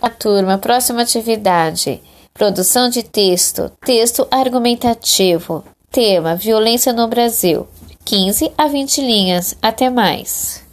A turma, próxima atividade. Produção de texto, texto argumentativo. Tema: Violência no Brasil. 15 a 20 linhas. Até mais.